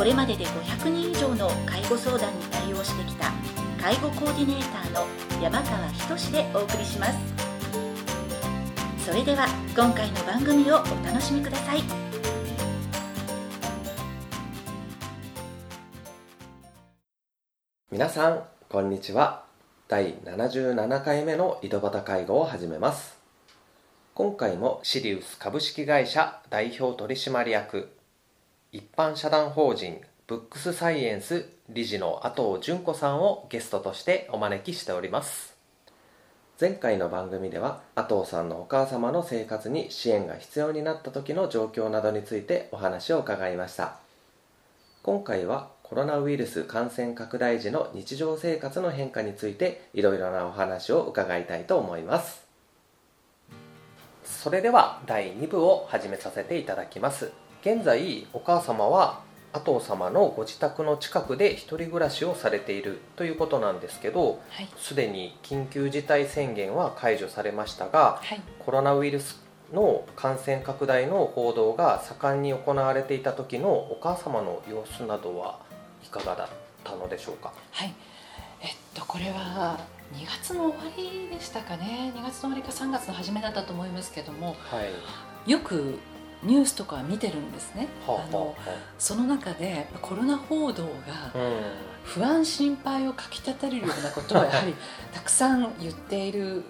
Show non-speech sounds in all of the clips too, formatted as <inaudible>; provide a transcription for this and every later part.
これまでで500人以上の介護相談に対応してきた介護コーディネーターの山川仁でお送りします。それでは今回の番組をお楽しみください。皆さんこんにちは。第77回目の井戸端介護を始めます。今回もシリウス株式会社代表取締役一般社団法人ブックスサイエンス理事の阿藤純子さんをゲストとしてお招きしております。前回の番組では阿藤さんのお母様の生活に支援が必要になった時の状況などについてお話を伺いました。今回はコロナウイルス感染拡大時の日常生活の変化についていろいろなお話を伺いたいと思います。それでは第2部を始めさせていただきます。現在お母様は阿藤様のご自宅の近くで一人暮らしをされているということなんですけどはい、すでに緊急事態宣言は解除されましたがはい、コロナウイルスの感染拡大の報道が盛んに行われていた時のお母様の様子などはいかがだったのでしょうか？はい、えっとこれは2月の終わりでしたかね。2月の終わりか3月の初めだったと思いますけどもはい。よくニュースとかは見てるんですね。はあのその中でコロナ報道がうん。不安心配をかきたてるようなことをやはり <laughs> たくさん言っている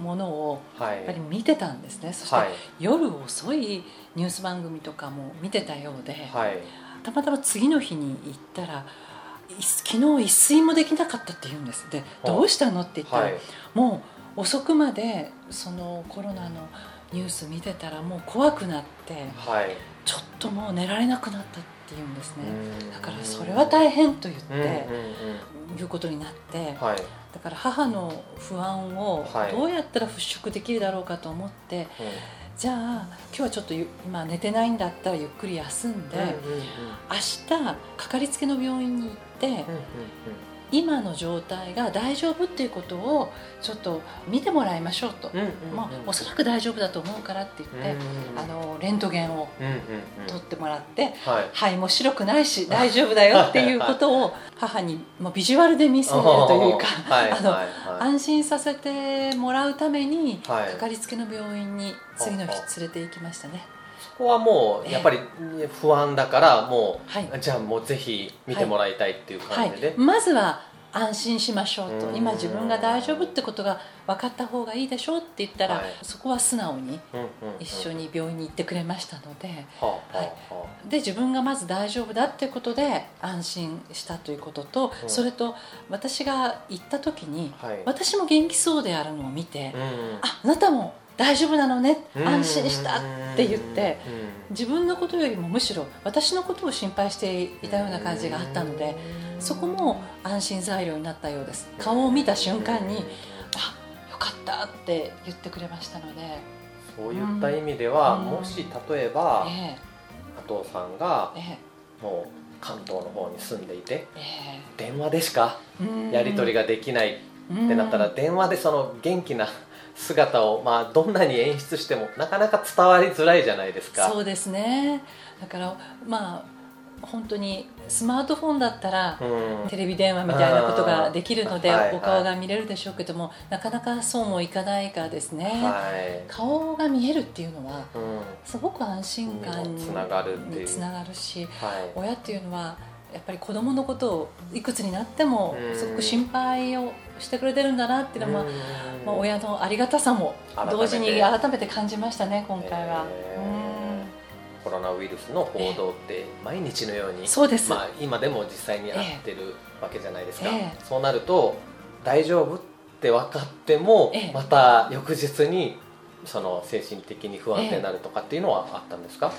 ものをはい。やっぱり見てたんですね。そしてはい。夜遅いニュース番組とかも見てたようで、はい。たまたま次の日に行ったらい昨日一睡もできなかったって言うんです。でどうしたのって言ったら、はい。もう遅くまでそのコロナのニュース見てたらもう怖くなってはい。ちょっともう寝られなくなったって言うんですね。うん。だからそれは大変と言って、うんうんうん。いうことになってはい。だから母の不安をはい。どうやったら払拭できるだろうかと思って、じゃあ今日はちょっとゆ今寝てないんだったらゆっくり休んで、うんうんうん。明日かかりつけの病院に行って、うんうん今の状態が大丈夫っていうことをちょっと見てもらいましょうと、うんうんうんまあ、おそらく大丈夫だと思うからって言って、うんあのレントゲンをうんうんうん取ってもらって、はい。肺も白くないし大丈夫だよっていうことを母にもうビジュアルで見せるというか、<laughs> はいあのはい。はい安心させてもらうために、はい。かかりつけの病院に次の日連れて行きましたね。そこはもうやっぱり不安だからもはい、うじゃあもうぜひ見てもらいたいっていうはい感じで、、まずは安心しましょうと。うん。今自分が大丈夫ってことが分かった方がいいでしょうって言ったら、はい。そこは素直に一緒に病院に行ってくれましたので。はあはあはで自分がまず大丈夫だっていうことで安心したということと、うん。それと私が行った時に私も元気そうであるのを見て、ああなたも大丈夫なのねうん。安心したって言ってうん。自分のことよりもむしろ私のことを心配していたような感じがあったのでそこも安心材料になったようです。顔を見た瞬間にあよかったって言ってくれましたので、そういった意味では、うん。もし例えば、え加藤さんがええ。もう関東の方に住んでいてええ。電話でしかえやり取りがができないってなったら、電話でその元気な姿を、まあ、どんなに演出してもなかなか伝わりづらいじゃないですか。そうですね。だからまあ本当にスマートフォンだったらうん。テレビ電話みたいなことができるのでお顔が見れるでしょうけどもなかなかそうもいかないからですね、はい。顔が見えるっていうのはうん。すごく安心感につながるしはい。親っていうのはやっぱり子供のことをいくつになってもうん。すごく心配をしてくれてるんだなっていうのは、まあ親のありがたさも同時に改めて感じましたね今回は。コロナウイルスの報道って毎日のように、そうです、まあ、今でも実際に会ってるわけじゃないですか、ええ。そうなると大丈夫って分かっても、ええ。また翌日にその精神的に不安定になるとかっていうのはあったんですか、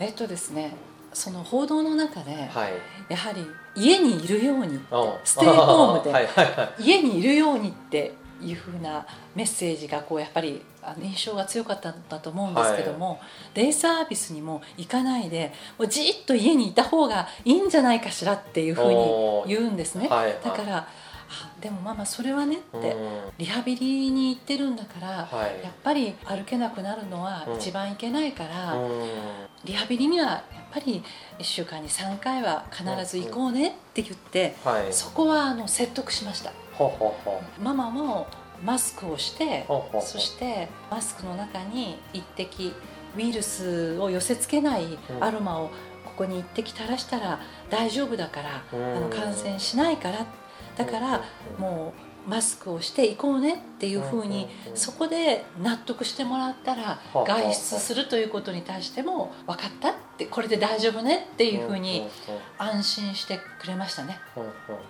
えっとですねその報道の中で、はい。やはり家にいるようにおステイホームで <laughs> はいはいはい。家にいるようにっていうふうなメッセージがこうやっぱりあの印象が強かったんだと思うんですけども、デイサービスにも行かないでもうじっと家にいた方がいいんじゃないかしらっていうふうに言うんですね。はいはい。だからあでもママそれはねってうん。リハビリに行ってるんだからはい。やっぱり歩けなくなるのはうん。一番いけないから、うん。リハビリにはやっぱり1週間に3回は必ず行こうねって言って、はい。そこはあの説得しました。ほうほうほママもマスクをしてそしてマスクの中に一滴ウイルスを寄せ付けないアロマをここに一滴垂らしたら大丈夫だから、うん。あの感染しないからだからもうマスクをしていこうねっていうふうにうんそこで納得してもらったらはあ外出するということに対しても分かったってこれで大丈夫ねっていうふうに安心してくれましたね。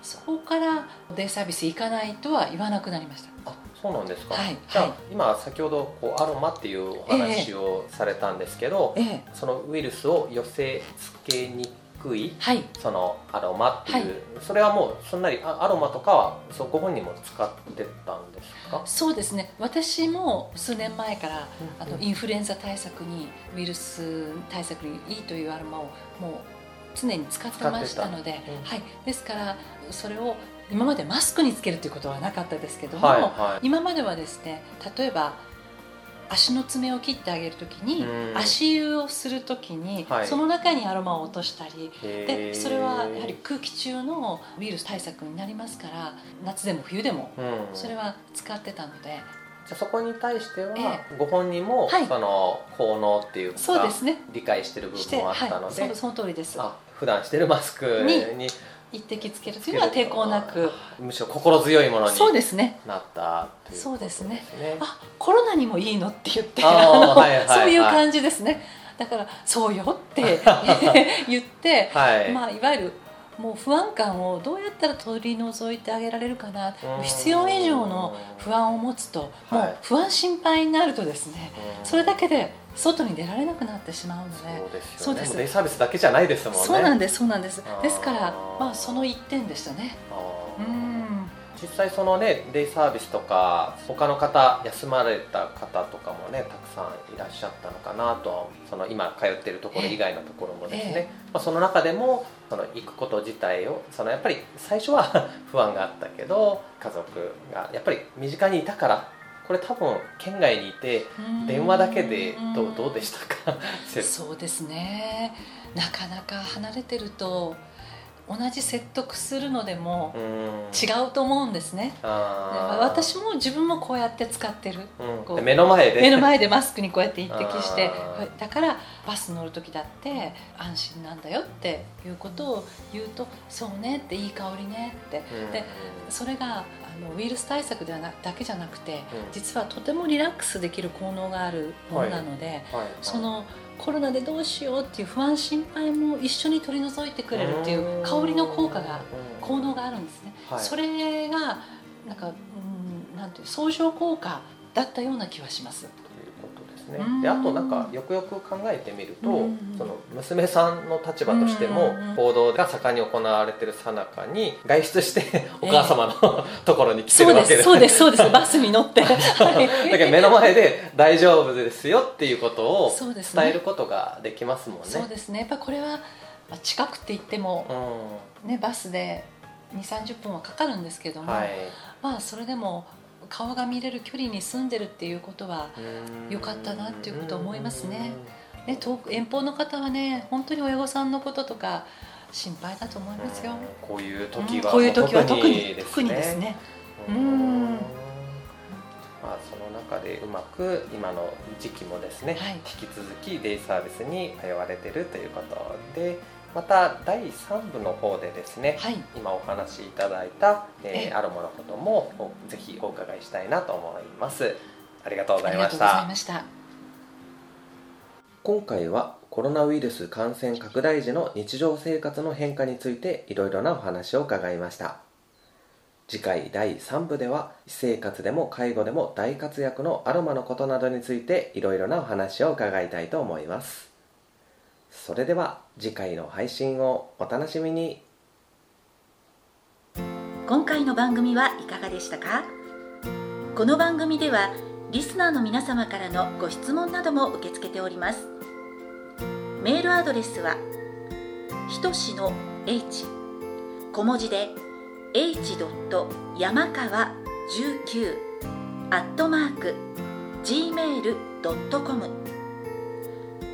そこからデイサービス行かないとは言わなくなりました。あそうなんですか、はいじゃあ、はい。今先ほどこうアロマっていうお話をされたんですけど、ええ。そのウイルスを寄せ付けにくいはい。そのアロマっていう、はい。それはもうそんなにあアロマとかはそうご本人も使ってたんですか？そうですね。私も数年前からあのうんインフルエンザ対策にウイルス対策にいいというアロマをもう常に使ってましたので、うんはい、ですからそれを今までマスクにつけるということはなかったですけども、はいはい。今まではですね例えば足の爪を切ってあげるときに、うん。足湯をするときに、はい。その中にアロマを落としたりでそれはやはり空気中のウイルス対策になりますから夏でも冬でもうん。それは使ってたので、じゃあそこに対しては、えご本人も、はい。その効能っていうかそうですね。理解してる部分もあったのはい、で、その通りです。あ普段してるマスクに一滴つける。というのは抵抗なく。むしろ心強いものにそうですね。なったということそうですね。あコロナにもいいのって言ってあーあの、はいはいはい。そういう感じですね。だからそうよって <laughs> 言って、はい、まあ、いわゆるもう不安感をどうやったら取り除いてあげられるかな。うん必要以上の不安を持つともはい。う不安心配になるとですねうん。それだけで外に出られなくなってしまうので。そうですよね。そうです。デイサービスだけじゃないですもんね。そうなんですそうなんです。ですからまあその一点でしたね。あうーん。実際そのねデイサービスとか他の方休まれた方とかもねたくさんいらっしゃったのかなとその今通ってるところ以外のところもですね、ええ。まあ、その中でもその行くこと自体をそのやっぱり最初は不安があったけど家族がやっぱり身近にいたからこれ多分県外にいて電話だけでどうどうでしたか？<laughs> そうですね。なかなか離れてると同じ説得するのでもうん。違うと思うんですね。私も自分もこうやって使ってる。うん。目の前で。目の前でマスクにこうやって一滴してだからバス乗る時だって安心なんだよっていうことを言うとそうねっていい香りねって。うん。でそれがあのウイルス対策ではなだけじゃなくてうん。実はとてもリラックスできる効能があるものなので、はい。そのコロナでどうしようっていう不安心配も一緒に取り除いてくれるっていう香りの効果がうん効能があるんですね、はい。それがなんかうんなんていう相乗効果だったような気はしますですね。うん。であとなんかよくよく考えてみるとうんその娘さんの立場としてもうん報道が盛んに行われてるさなかに外出して <laughs> お母様のところに来てるわけです。すそうですそうです。バスに乗って。は <laughs> いだけど目の前で大丈夫ですよっていうことを伝えることができますもんね。そうですね。やっぱこれはまあ近くって言ってもうねバスで2 3 0分はかかるんですけども、んはい。まあそれでも顔が見れる距離に住んでるっていうことはうん。よかったなっていうことを思いますね。ね、遠く遠方の方はね本当に親御さんのこととか心配だと思いますよ、うんこういううん時はこういう時は特に特にですね。ううんまあ、その中でうまく今の時期もですね、はい引き続きデイサービスに通われてるということでまた第3部の方でですね、はい。今お話しいただいた、えーええ。アロマのこともおぜひお伺いしたいなと思います。ありがとうございました。今回はコロナウイルス感染拡大時の日常生活の変化についていろいろなお話を伺いました。次回第3部では私生活でも介護でも大活躍のアロマのことなどについていろいろなお話を伺いたいと思いますそれでは次回の配信をお楽しみに。今回の番組はいかがでしたか？この番組ではリスナーの皆様からのご質問なども受け付けております。メールアドレスはひとしの h 小文字で h. 山川19アットマーク gmail.com